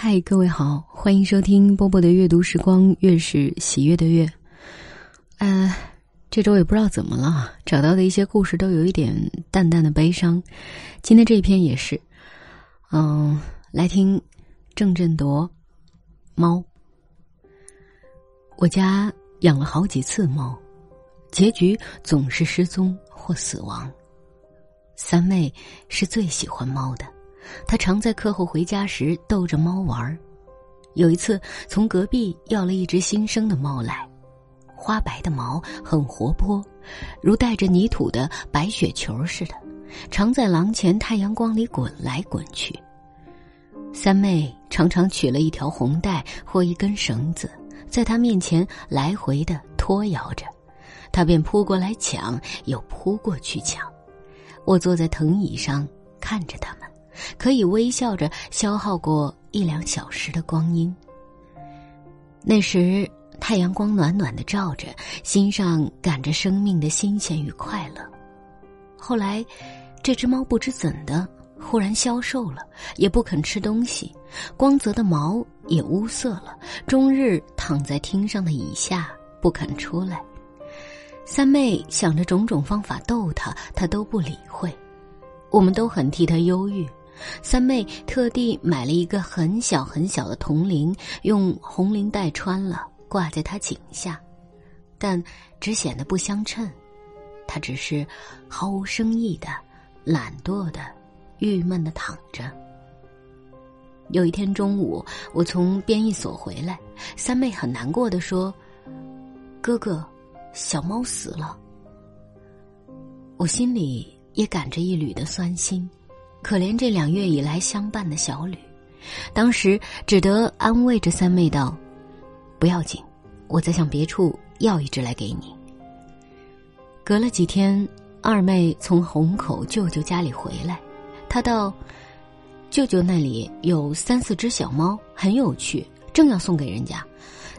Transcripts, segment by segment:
嗨，各位好，欢迎收听波波的阅读时光，月是喜悦的月。呃，这周也不知道怎么了，找到的一些故事都有一点淡淡的悲伤。今天这一篇也是，嗯，来听郑振铎猫。我家养了好几次猫，结局总是失踪或死亡。三妹是最喜欢猫的。他常在课后回家时逗着猫玩儿有一次从隔壁要了一只新生的猫来，花白的毛很活泼，如带着泥土的白雪球似的，常在廊前太阳光里滚来滚去。三妹常常取了一条红带或一根绳子，在他面前来回的拖摇着，他便扑过来抢，又扑过去抢。我坐在藤椅上看着他。可以微笑着消耗过一两小时的光阴。那时太阳光暖暖的照着，心上感着生命的新鲜与快乐。后来，这只猫不知怎的忽然消瘦了，也不肯吃东西，光泽的毛也乌色了，终日躺在厅上的椅下不肯出来。三妹想着种种方法逗它，它都不理会，我们都很替它忧郁。三妹特地买了一个很小很小的铜铃，用红绫带穿了，挂在她颈下，但只显得不相称。她只是毫无生意的、懒惰的、郁闷的躺着。有一天中午，我从编译所回来，三妹很难过的说：“哥哥，小猫死了。”我心里也感着一缕的酸心。可怜这两月以来相伴的小吕，当时只得安慰着三妹道：“不要紧，我再向别处要一只来给你。”隔了几天，二妹从虹口舅舅家里回来，她道：“舅舅那里有三四只小猫，很有趣，正要送给人家。”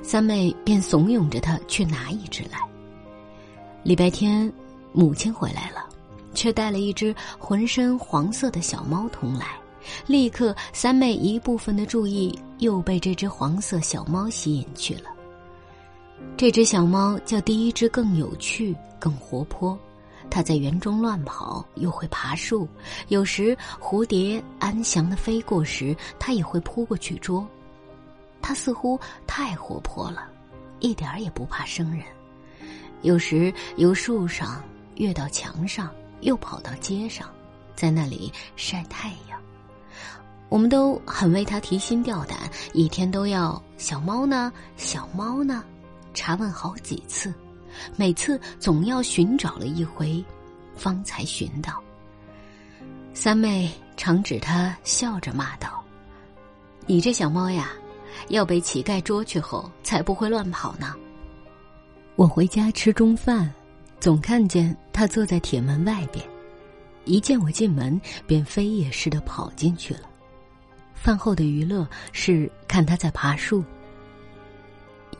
三妹便怂恿着她去拿一只来。礼拜天，母亲回来了。却带了一只浑身黄色的小猫童来，立刻三妹一部分的注意又被这只黄色小猫吸引去了。这只小猫叫第一只更有趣、更活泼，它在园中乱跑，又会爬树，有时蝴蝶安详的飞过时，它也会扑过去捉。它似乎太活泼了，一点儿也不怕生人。有时由树上跃到墙上。又跑到街上，在那里晒太阳。我们都很为他提心吊胆，一天都要小猫呢，小猫呢，查问好几次，每次总要寻找了一回，方才寻到。三妹常指他，笑着骂道：“你这小猫呀，要被乞丐捉去后，才不会乱跑呢。”我回家吃中饭。总看见他坐在铁门外边，一见我进门，便飞也似的跑进去了。饭后的娱乐是看他在爬树，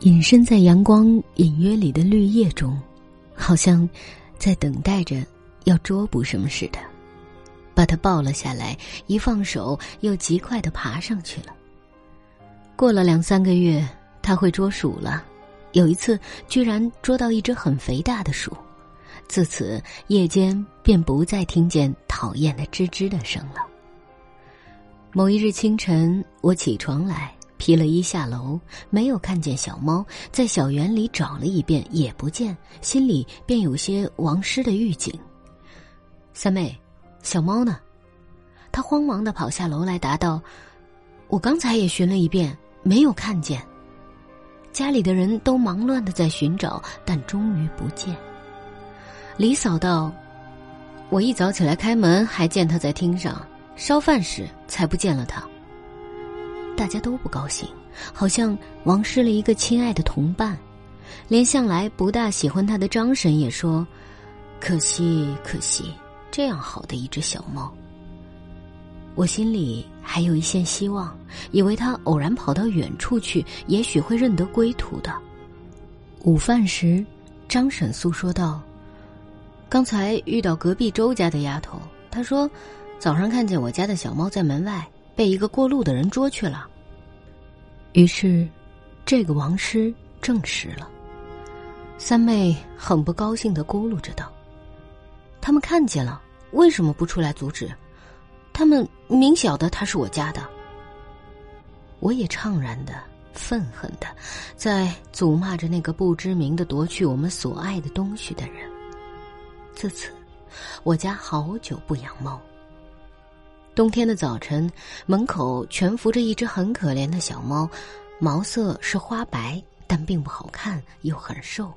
隐身在阳光隐约里的绿叶中，好像在等待着要捉捕什么似的。把他抱了下来，一放手，又极快的爬上去了。过了两三个月，他会捉鼠了。有一次，居然捉到一只很肥大的鼠。自此，夜间便不再听见讨厌的吱吱的声了。某一日清晨，我起床来，披了衣下楼，没有看见小猫，在小园里找了一遍，也不见，心里便有些亡失的预警。三妹，小猫呢？他慌忙的跑下楼来，答道：“我刚才也寻了一遍，没有看见。家里的人都忙乱的在寻找，但终于不见。”李嫂道：“我一早起来开门，还见他在厅上烧饭时，才不见了他。”大家都不高兴，好像亡失了一个亲爱的同伴。连向来不大喜欢他的张婶也说：“可惜，可惜，这样好的一只小猫。”我心里还有一线希望，以为他偶然跑到远处去，也许会认得归途的。午饭时，张婶诉说道。刚才遇到隔壁周家的丫头，她说，早上看见我家的小猫在门外被一个过路的人捉去了。于是，这个王师证实了。三妹很不高兴的咕噜着道：“他们看见了，为什么不出来阻止？他们明晓得他是我家的。”我也怅然的、愤恨的，在诅骂着那个不知名的夺去我们所爱的东西的人。自此，我家好久不养猫。冬天的早晨，门口蜷伏着一只很可怜的小猫，毛色是花白，但并不好看，又很瘦。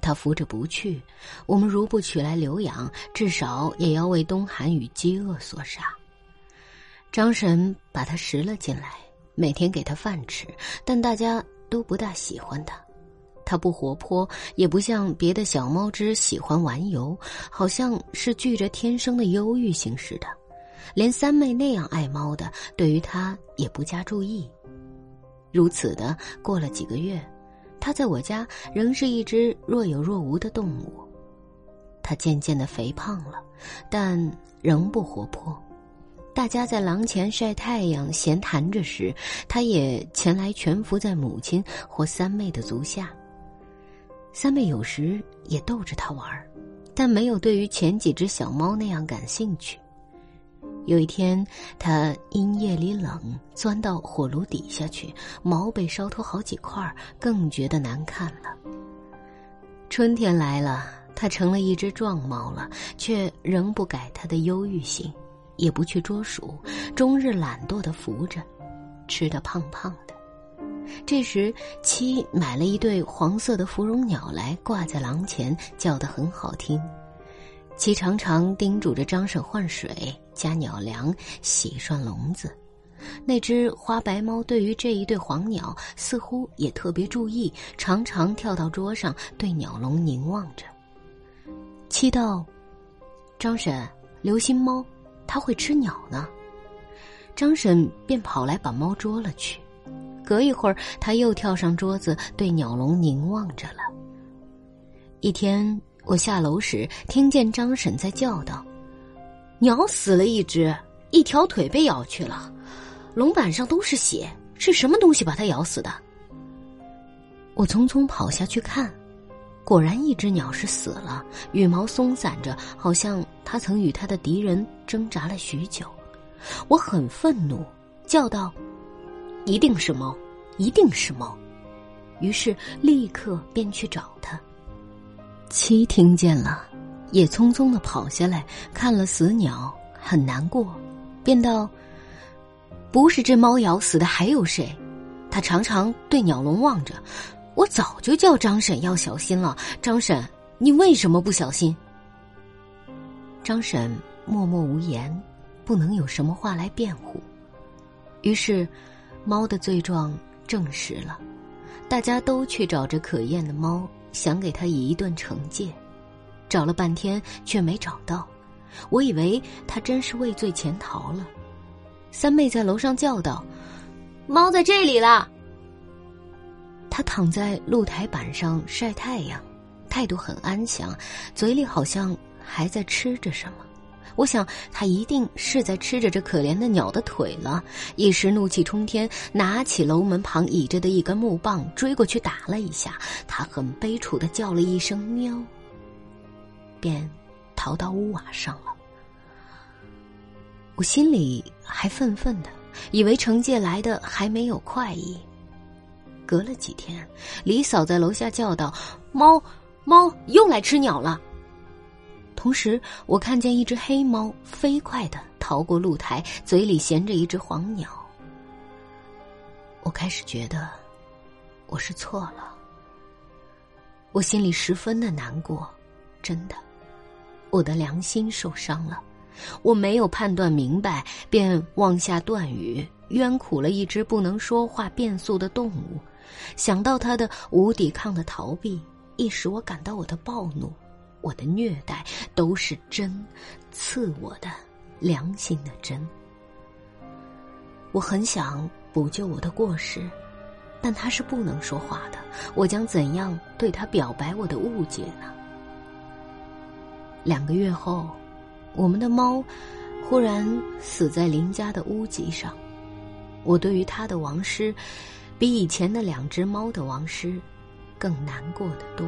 它扶着不去，我们如不取来留养，至少也要为冬寒与饥饿所杀。张婶把它拾了进来，每天给它饭吃，但大家都不大喜欢它。它不活泼，也不像别的小猫只喜欢玩游，好像是具着天生的忧郁性似的。连三妹那样爱猫的，对于它也不加注意。如此的过了几个月，它在我家仍是一只若有若无的动物。它渐渐的肥胖了，但仍不活泼。大家在廊前晒太阳闲谈着时，它也前来蜷伏在母亲或三妹的足下。三妹有时也逗着它玩儿，但没有对于前几只小猫那样感兴趣。有一天，他因夜里冷，钻到火炉底下去，毛被烧脱好几块，更觉得难看了。春天来了，他成了一只壮猫了，却仍不改他的忧郁性，也不去捉鼠，终日懒惰的伏着，吃的胖胖的。这时，妻买了一对黄色的芙蓉鸟来挂在廊前，叫得很好听。七常常叮嘱着张婶换水、加鸟粮、洗涮笼子。那只花白猫对于这一对黄鸟似乎也特别注意，常常跳到桌上对鸟笼凝望着。七道，张婶留心猫，它会吃鸟呢。张婶便跑来把猫捉了去。隔一会儿，他又跳上桌子对鸟笼凝望着了。一天。我下楼时听见张婶在叫道：“鸟死了一只，一条腿被咬去了，笼板上都是血，是什么东西把它咬死的？”我匆匆跑下去看，果然一只鸟是死了，羽毛松散着，好像它曾与它的敌人挣扎了许久。我很愤怒，叫道：“一定是猫，一定是猫！”于是立刻便去找它。七听见了，也匆匆的跑下来看了死鸟，很难过，便道：“不是这猫咬死的，还有谁？”他常常对鸟笼望着。我早就叫张婶要小心了。张婶，你为什么不小心？张婶默默无言，不能有什么话来辩护。于是，猫的罪状证实了，大家都去找着可厌的猫。想给他以一顿惩戒，找了半天却没找到，我以为他真是畏罪潜逃了。三妹在楼上叫道：“猫在这里了。”他躺在露台板上晒太阳，态度很安详，嘴里好像还在吃着什么。我想他一定是在吃着这可怜的鸟的腿了，一时怒气冲天，拿起楼门旁倚着的一根木棒，追过去打了一下。他很悲楚的叫了一声“喵”，便逃到屋瓦上了。我心里还愤愤的，以为惩戒来的还没有快意。隔了几天，李嫂在楼下叫道：“猫，猫又来吃鸟了。”同时，我看见一只黑猫飞快的逃过露台，嘴里衔着一只黄鸟。我开始觉得我是错了，我心里十分的难过，真的，我的良心受伤了。我没有判断明白，便妄下断语，冤苦了一只不能说话变速的动物。想到它的无抵抗的逃避，一时我感到我的暴怒。我的虐待都是针，刺我的良心的针。我很想补救我的过失，但他是不能说话的。我将怎样对他表白我的误解呢？两个月后，我们的猫忽然死在邻家的屋脊上。我对于他的亡尸，比以前的两只猫的亡失更难过的多。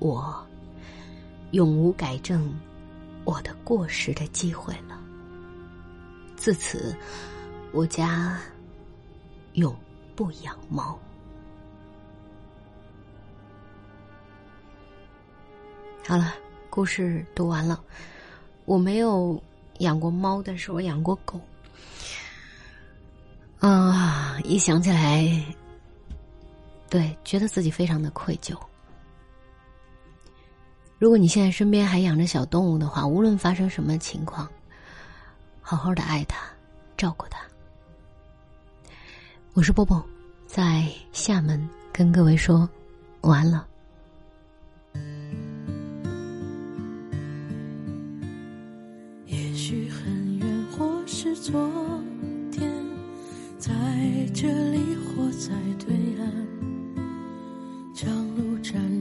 我永无改正我的过失的机会了。自此，我家永不养猫。好了，故事读完了。我没有养过猫，但是我养过狗。啊，一想起来，对，觉得自己非常的愧疚。如果你现在身边还养着小动物的话，无论发生什么情况。好好的爱他，照顾他。我是波波，在厦门跟各位说晚安了。也许很远，或是昨天，在这里或在对岸，长路辗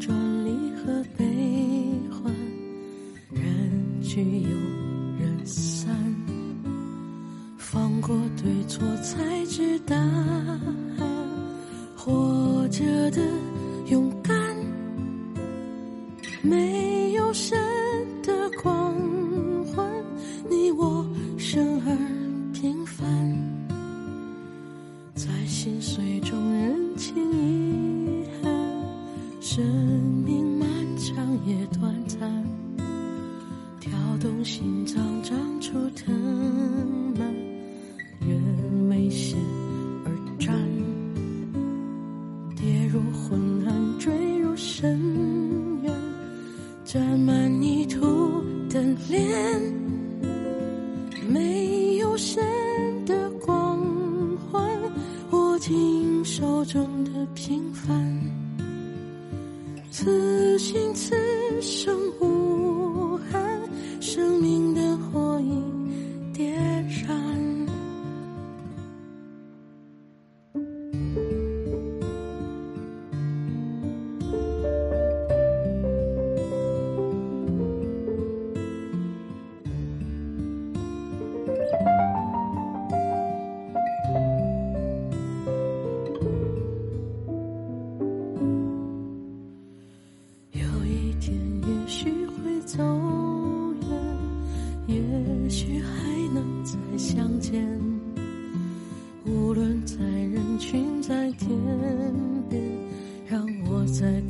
心碎中认清遗憾。生命漫长也短暂，跳动心脏，长出藤蔓。愿为险而战，跌入昏暗，坠入深渊，沾满泥土的脸，没有谁听手中的平凡，此心此生 outside